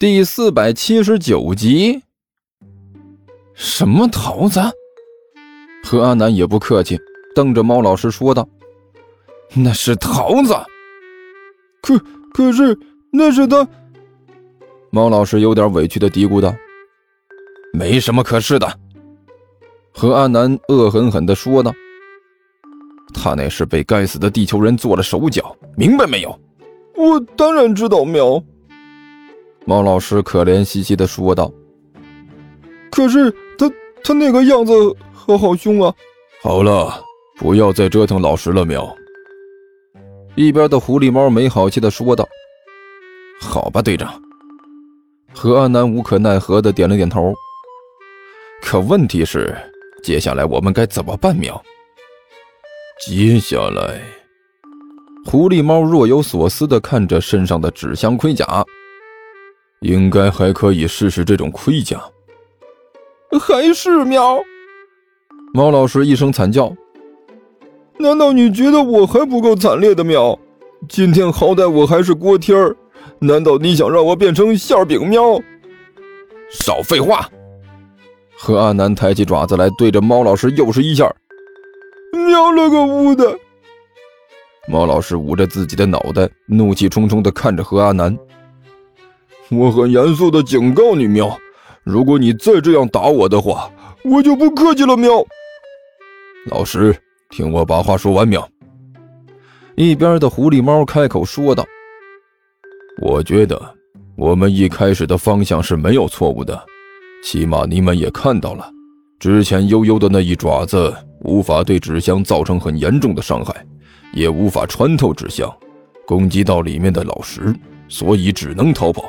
第四百七十九集。什么桃子？何阿南也不客气，瞪着猫老师说道：“那是桃子。”可可是那是他。猫老师有点委屈的嘀咕道：“没什么可是的。”何阿南恶狠狠的说道：“他那是被该死的地球人做了手脚，明白没有？”我当然知道，喵。猫老师可怜兮兮的说道：“可是他他那个样子好好凶啊！”好了，不要再折腾老师了，喵。一边的狐狸猫没好气的说道：“好吧，队长。”何安南无可奈何的点了点头。可问题是，接下来我们该怎么办，喵？接下来，狐狸猫若有所思的看着身上的纸箱盔甲。应该还可以试试这种盔甲，还是喵？猫老师一声惨叫。难道你觉得我还不够惨烈的喵？今天好歹我还是锅贴儿，难道你想让我变成馅饼喵？少废话！何阿南抬起爪子来，对着猫老师又是一下。喵了个乌的！猫老师捂着自己的脑袋，怒气冲冲地看着何阿南。我很严肃的警告你，喵！如果你再这样打我的话，我就不客气了，喵！老师，听我把话说完，喵！一边的狐狸猫开口说道：“我觉得我们一开始的方向是没有错误的，起码你们也看到了，之前悠悠的那一爪子无法对纸箱造成很严重的伤害，也无法穿透纸箱，攻击到里面的老石，所以只能逃跑。”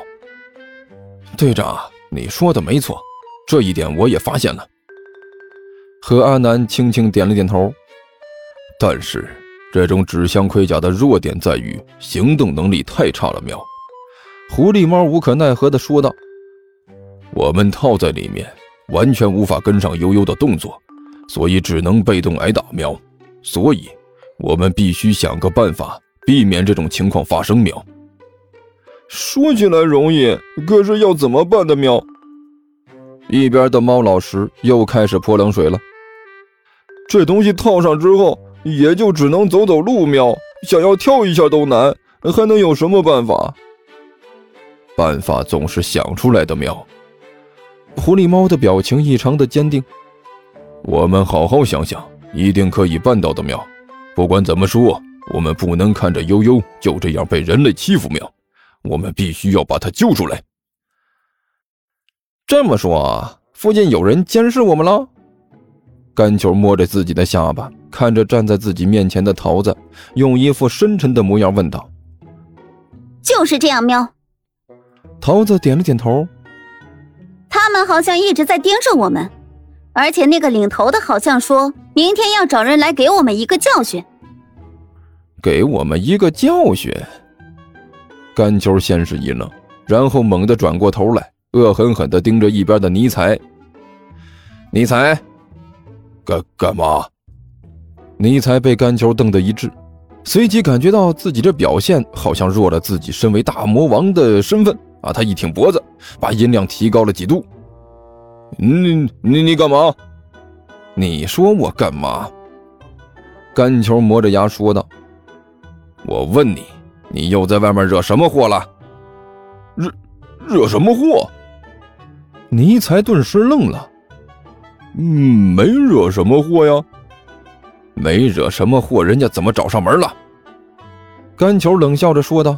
队长，你说的没错，这一点我也发现了。何阿南轻轻点了点头。但是，这种纸箱盔甲的弱点在于行动能力太差了。喵，狐狸猫无可奈何地说道：“我们套在里面，完全无法跟上悠悠的动作，所以只能被动挨打。喵，所以，我们必须想个办法避免这种情况发生。喵。”说起来容易，可是要怎么办的？喵！一边的猫老师又开始泼冷水了。这东西套上之后，也就只能走走路。喵，想要跳一下都难，还能有什么办法？办法总是想出来的。喵！狐狸猫的表情异常的坚定。我们好好想想，一定可以办到的。喵！不管怎么说，我们不能看着悠悠就这样被人类欺负。喵！我们必须要把他救出来。这么说，附近有人监视我们了？甘球摸着自己的下巴，看着站在自己面前的桃子，用一副深沉的模样问道：“就是这样，喵。”桃子点了点头。他们好像一直在盯着我们，而且那个领头的好像说明天要找人来给我们一个教训。给我们一个教训。甘秋先是一愣，然后猛地转过头来，恶狠狠地盯着一边的尼采。尼采，干干嘛？尼采被甘秋瞪得一滞，随即感觉到自己这表现好像弱了自己身为大魔王的身份啊！他一挺脖子，把音量提高了几度。你你你干嘛？你说我干嘛？甘球磨着牙说道：“我问你。”你又在外面惹什么祸了？惹惹什么祸？尼才顿时愣了。嗯，没惹什么祸呀。没惹什么祸，人家怎么找上门了？甘球冷笑着说道。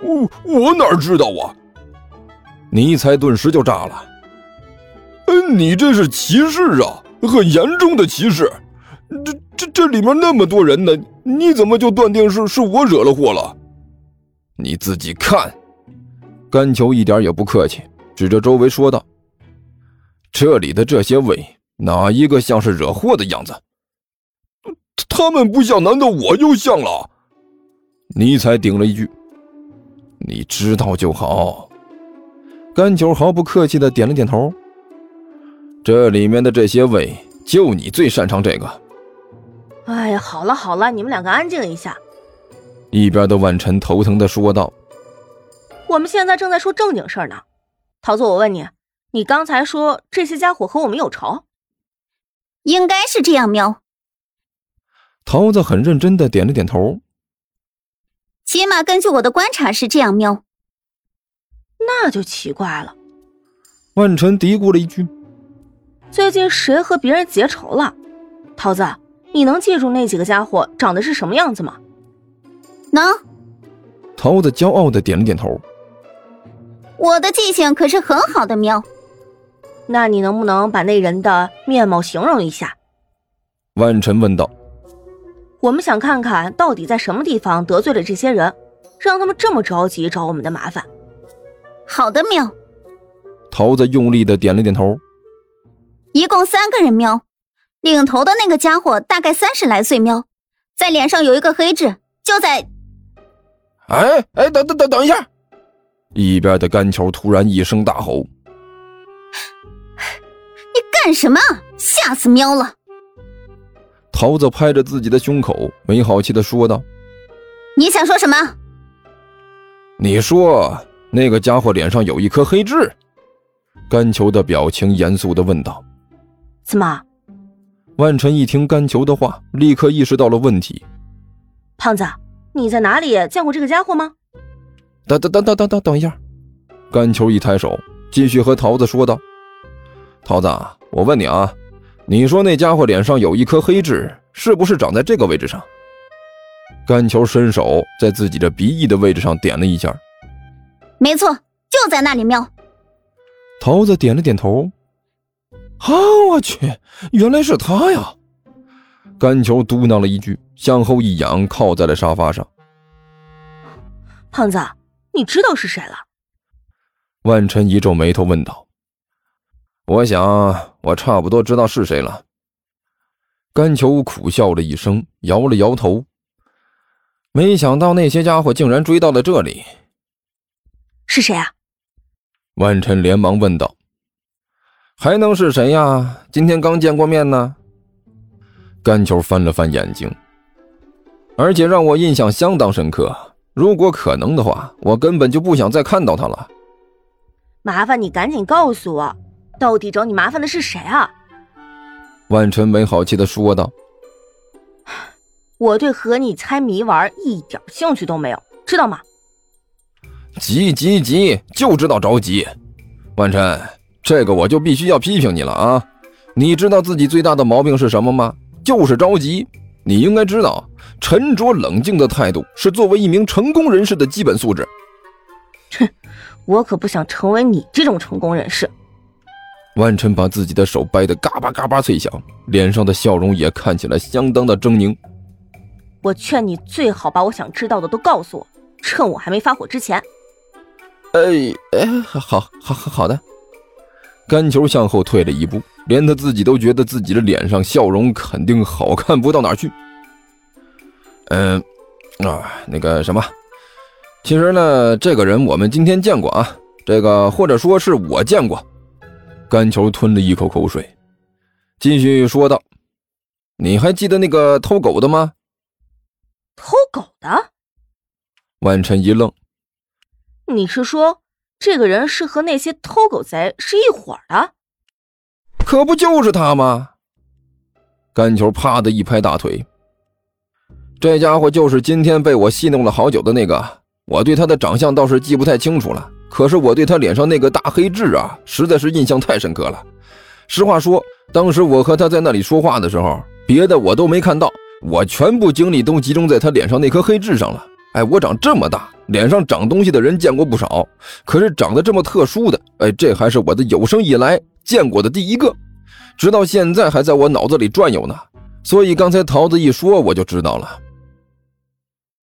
我我哪知道啊？尼才顿时就炸了。嗯，你这是歧视啊，很严重的歧视。这里面那么多人呢，你怎么就断定是是我惹了祸了？你自己看。甘球一点也不客气，指着周围说道：“这里的这些位，哪一个像是惹祸的样子？他们不像，难道我就像了？”尼采顶了一句：“你知道就好。”甘球毫不客气的点了点头。这里面的这些位，就你最擅长这个。哎呀，好了好了，你们两个安静一下。一边的万晨头疼的说道：“我们现在正在说正经事儿呢。桃子，我问你，你刚才说这些家伙和我们有仇？应该是这样，喵。桃子很认真的点了点头。起码根据我的观察是这样，喵。那就奇怪了。万晨嘀咕了一句：“最近谁和别人结仇了？”桃子，你能记住那几个家伙长得是什么样子吗？能。桃子骄傲的点了点头。我的记性可是很好的，喵。那你能不能把那人的面貌形容一下？万晨问道。我们想看看到底在什么地方得罪了这些人，让他们这么着急找我们的麻烦。好的，喵。桃子用力的点了点头。一共三个人，喵。领头的那个家伙大概三十来岁，喵，在脸上有一个黑痣，就在……哎哎，等等等等一下！一边的干球突然一声大吼：“你干什么？吓死喵了！”桃子拍着自己的胸口，没好气的说道：“你想说什么？”你说那个家伙脸上有一颗黑痣。甘球的表情严肃的问道：“怎么？”万晨一听甘球的话，立刻意识到了问题。胖子，你在哪里见过这个家伙吗？等等等等等等等一下！甘球一抬手，继续和桃子说道：“桃子，我问你啊，你说那家伙脸上有一颗黑痣，是不是长在这个位置上？”甘球伸手在自己的鼻翼的位置上点了一下。没错，就在那里，喵。桃子点了点头。啊！我去，原来是他呀！甘球嘟囔了一句，向后一仰，靠在了沙发上。胖子，你知道是谁了？万晨一皱眉头问道：“我想，我差不多知道是谁了。”甘球苦笑了一声，摇了摇头。没想到那些家伙竟然追到了这里。是谁啊？万晨连忙问道：“还能是谁呀？今天刚见过面呢。”甘球翻了翻眼睛，而且让我印象相当深刻。如果可能的话，我根本就不想再看到他了。麻烦你赶紧告诉我，到底找你麻烦的是谁啊？万晨没好气的说道：“我对和你猜谜玩一点兴趣都没有，知道吗？”急急急，就知道着急。万晨，这个我就必须要批评你了啊！你知道自己最大的毛病是什么吗？就是着急。你应该知道，沉着冷静的态度是作为一名成功人士的基本素质。哼，我可不想成为你这种成功人士。万晨把自己的手掰得嘎巴嘎巴脆响，脸上的笑容也看起来相当的狰狞。我劝你最好把我想知道的都告诉我，趁我还没发火之前。哎哎，好，好，好，好的。甘球向后退了一步，连他自己都觉得自己的脸上笑容肯定好看不到哪去。嗯，啊，那个什么，其实呢，这个人我们今天见过啊，这个或者说是我见过。甘球吞了一口口水，继续说道：“你还记得那个偷狗的吗？”偷狗的？万晨一愣。你是说，这个人是和那些偷狗贼是一伙的？可不就是他吗？甘球啪的一拍大腿，这家伙就是今天被我戏弄了好久的那个。我对他的长相倒是记不太清楚了，可是我对他脸上那个大黑痣啊，实在是印象太深刻了。实话说，当时我和他在那里说话的时候，别的我都没看到，我全部精力都集中在他脸上那颗黑痣上了。哎，我长这么大，脸上长东西的人见过不少，可是长得这么特殊的，哎，这还是我的有生以来见过的第一个，直到现在还在我脑子里转悠呢。所以刚才桃子一说，我就知道了。